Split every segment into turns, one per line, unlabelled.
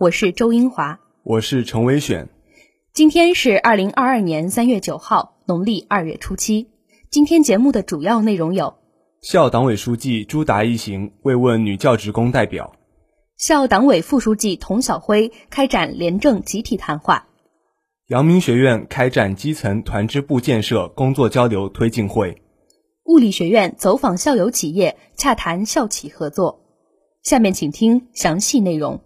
我是周英华，
我是陈伟选。
今天是二零二二年三月九号，农历二月初七。今天节目的主要内容有：
校党委书记朱达一行慰问女教职工代表；
校党委副书记童晓辉开展廉政集体谈话。
阳明学院开展基层团支部建设工作交流推进会，
物理学院走访校友企业洽谈校企合作。下面请听详细内容。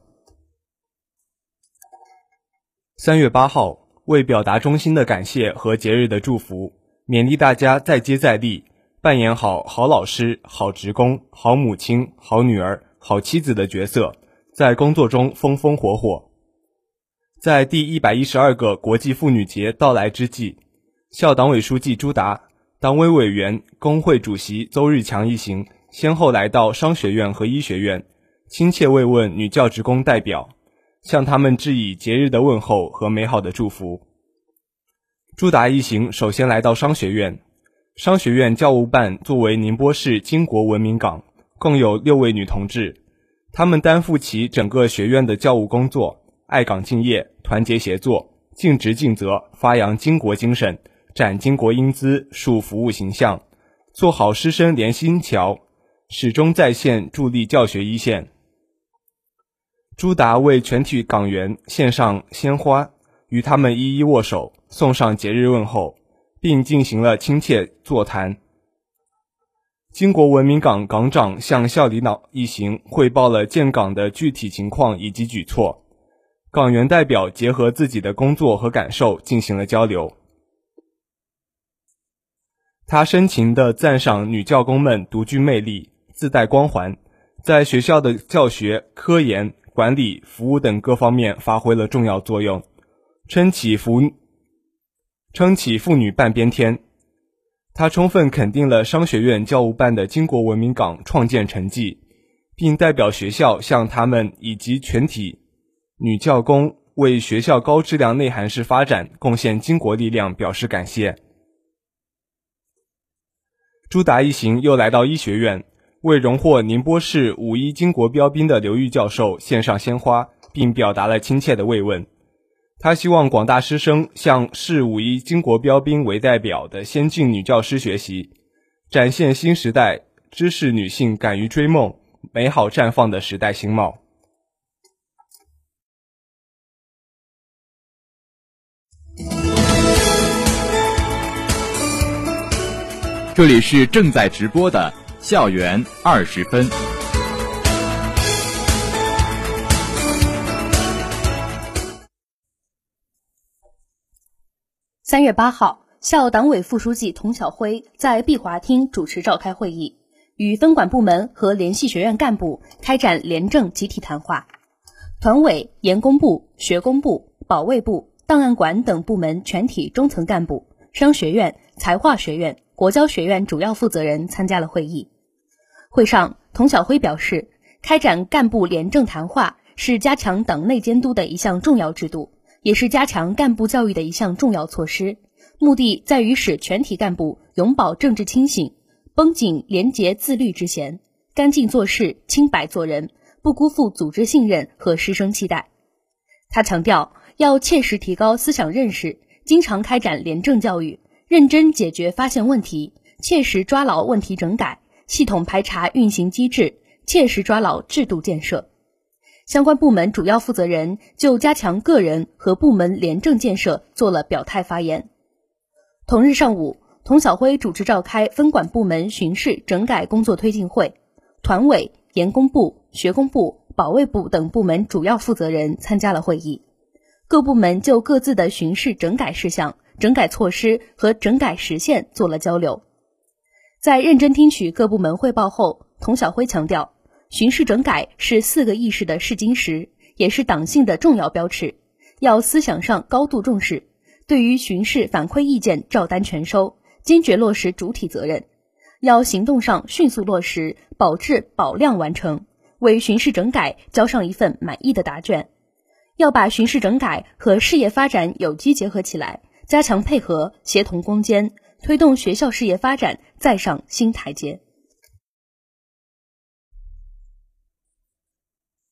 三月八号，为表达衷心的感谢和节日的祝福，勉励大家再接再厉，扮演好好老师、好职工、好母亲、好女儿、好妻子的角色，在工作中风风火火。在第一百一十二个国际妇女节到来之际，校党委书记朱达、党委委员、工会主席邹日强一行先后来到商学院和医学院，亲切慰问女教职工代表，向他们致以节日的问候和美好的祝福。朱达一行首先来到商学院，商学院教务办作为宁波市巾帼文明岗，共有六位女同志，她们担负起整个学院的教务工作。爱岗敬业，团结协作，尽职尽责，发扬巾帼精神，展巾帼英姿，树服务形象，做好师生连心桥，始终在线助力教学一线。朱达为全体港员献上鲜花，与他们一一握手，送上节日问候，并进行了亲切座谈。巾帼文明岗岗长向校领导一行汇报了建岗的具体情况以及举措。港员代表结合自己的工作和感受进行了交流。他深情地赞赏女教工们独具魅力、自带光环，在学校的教学、科研、管理、服务等各方面发挥了重要作用，撑起妇撑起妇女半边天。他充分肯定了商学院教务办的巾帼文明岗创建成绩，并代表学校向他们以及全体。女教工为学校高质量内涵式发展贡献巾帼力量，表示感谢。朱达一行又来到医学院，为荣获宁波市五一巾帼标兵的刘玉教授献上鲜花，并表达了亲切的慰问。他希望广大师生向市五一巾帼标兵为代表的先进女教师学习，展现新时代知识女性敢于追梦、美好绽放的时代新貌。
这里是正在直播的校园二十分。
三月八号，校党委副书记童晓辉在碧华厅主持召开会议，与分管部门和联系学院干部开展廉政集体谈话。团委、研工部、学工部、保卫部。档案馆等部门全体中层干部、商学院、财化学院、国教学院主要负责人参加了会议。会上，童晓辉表示，开展干部廉政谈话是加强党内监督的一项重要制度，也是加强干部教育的一项重要措施。目的在于使全体干部永葆政治清醒，绷紧廉洁自律之弦，干净做事，清白做人，不辜负组织信任和师生期待。他强调。要切实提高思想认识，经常开展廉政教育，认真解决发现问题，切实抓牢问题整改，系统排查运行机制，切实抓牢制度建设。相关部门主要负责人就加强个人和部门廉政建设做了表态发言。同日上午，童晓辉主持召开分管部门巡视整改工作推进会，团委、研工部、学工部、保卫部等部门主要负责人参加了会议。各部门就各自的巡视整改事项、整改措施和整改实现做了交流。在认真听取各部门汇报后，童晓辉强调，巡视整改是四个意识的试金石，也是党性的重要标尺。要思想上高度重视，对于巡视反馈意见照单全收，坚决落实主体责任。要行动上迅速落实，保质保量完成，为巡视整改交上一份满意的答卷。要把巡视整改和事业发展有机结合起来，加强配合，协同攻坚，推动学校事业发展再上新台阶。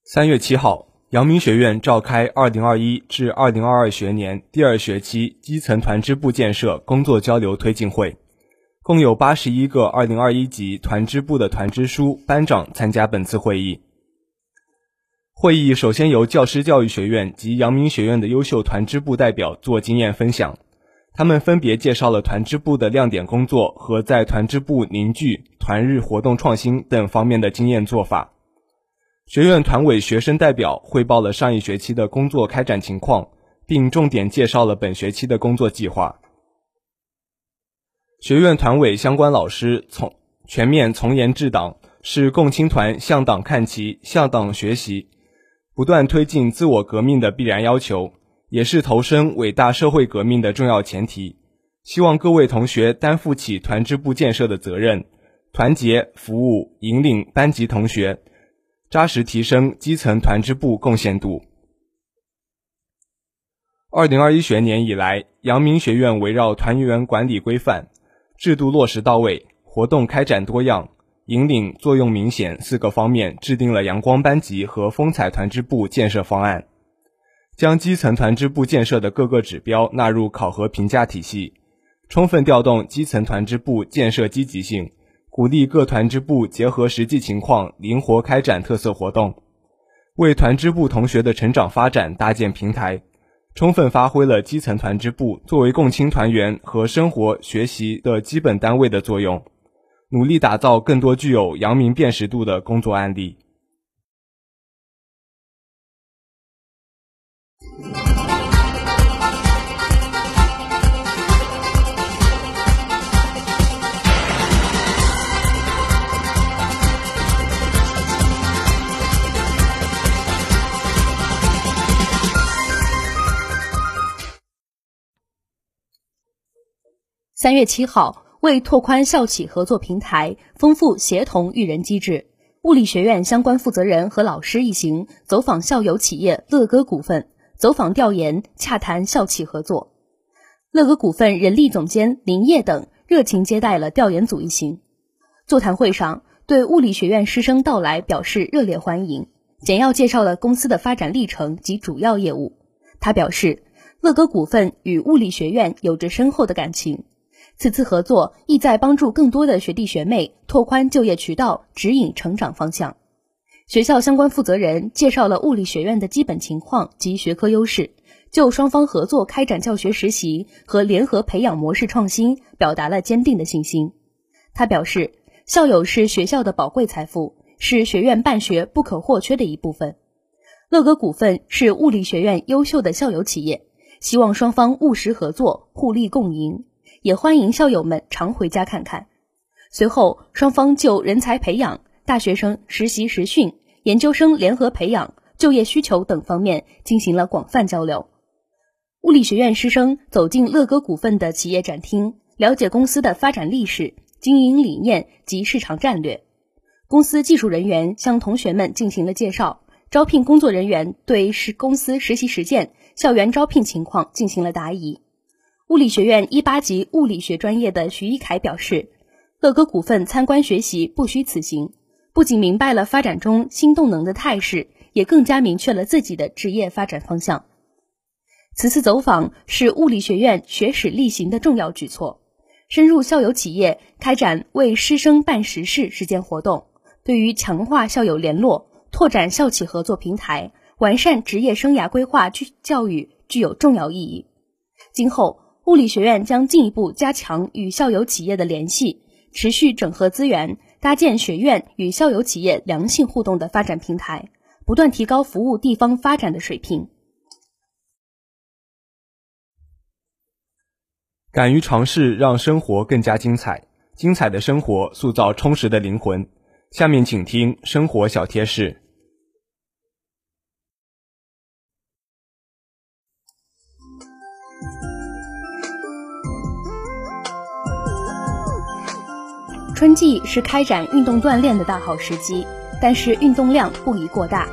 三月七号，阳明学院召开二零二一至二零二二学年第二学期基层团支部建设工作交流推进会，共有八十一个二零二一级团支部的团支书、班长参加本次会议。会议首先由教师教育学院及阳明学院的优秀团支部代表做经验分享，他们分别介绍了团支部的亮点工作和在团支部凝聚、团日活动创新等方面的经验做法。学院团委学生代表汇报了上一学期的工作开展情况，并重点介绍了本学期的工作计划。学院团委相关老师从全面从严治党，是共青团向党看齐、向党学习。不断推进自我革命的必然要求，也是投身伟大社会革命的重要前提。希望各位同学担负起团支部建设的责任，团结、服务、引领班级同学，扎实提升基层团支部贡献度。二零二一学年以来，阳明学院围绕团员管理规范、制度落实到位、活动开展多样。引领作用明显四个方面制定了阳光班级和风采团支部建设方案，将基层团支部建设的各个指标纳入考核评价体系，充分调动基层团支部建设积极性，鼓励各团支部结合实际情况灵活开展特色活动，为团支部同学的成长发展搭建平台，充分发挥了基层团支部作为共青团员和生活学习的基本单位的作用。努力打造更多具有阳明辨识度的工作案例。
三月七号。为拓宽校企合作平台，丰富协同育人机制，物理学院相关负责人和老师一行走访校友企业乐歌股份，走访调研，洽谈校企合作。乐歌股份人力总监林烨等热情接待了调研组一行。座谈会上，对物理学院师生到来表示热烈欢迎，简要介绍了公司的发展历程及主要业务。他表示，乐歌股份与物理学院有着深厚的感情。此次合作意在帮助更多的学弟学妹拓宽就业渠道，指引成长方向。学校相关负责人介绍了物理学院的基本情况及学科优势，就双方合作开展教学实习和联合培养模式创新表达了坚定的信心。他表示，校友是学校的宝贵财富，是学院办学不可或缺的一部分。乐格股份是物理学院优秀的校友企业，希望双方务实合作，互利共赢。也欢迎校友们常回家看看。随后，双方就人才培养、大学生实习实训、研究生联合培养、就业需求等方面进行了广泛交流。物理学院师生走进乐歌股份的企业展厅，了解公司的发展历史、经营理念及市场战略。公司技术人员向同学们进行了介绍，招聘工作人员对实公司实习实践、校园招聘情况进行了答疑。物理学院一八级物理学专业的徐一凯表示：“乐歌股份参观学习不虚此行，不仅明白了发展中新动能的态势，也更加明确了自己的职业发展方向。”此次走访是物理学院学史力行的重要举措，深入校友企业开展为师生办实事实践活动，对于强化校友联络、拓展校企合作平台、完善职业生涯规划具教育具有重要意义。今后。物理学院将进一步加强与校友企业的联系，持续整合资源，搭建学院与校友企业良性互动的发展平台，不断提高服务地方发展的水平。
敢于尝试，让生活更加精彩。精彩的生活塑造充实的灵魂。下面请听生活小贴士。
春季是开展运动锻炼的大好时机，但是运动量不宜过大。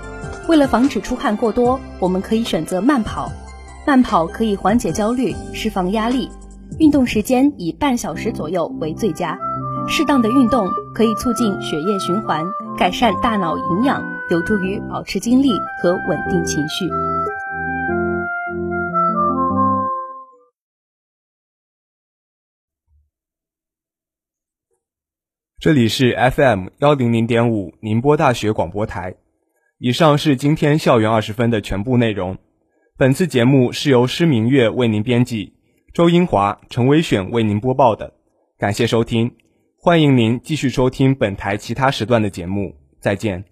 为了防止出汗过多，我们可以选择慢跑。慢跑可以缓解焦虑、释放压力，运动时间以半小时左右为最佳。适当的运动可以促进血液循环，改善大脑营养，有助于保持精力和稳定情绪。
这里是 FM 幺零零点五宁波大学广播台。以上是今天校园二十分的全部内容。本次节目是由施明月为您编辑，周英华、陈威选为您播报的。感谢收听，欢迎您继续收听本台其他时段的节目。再见。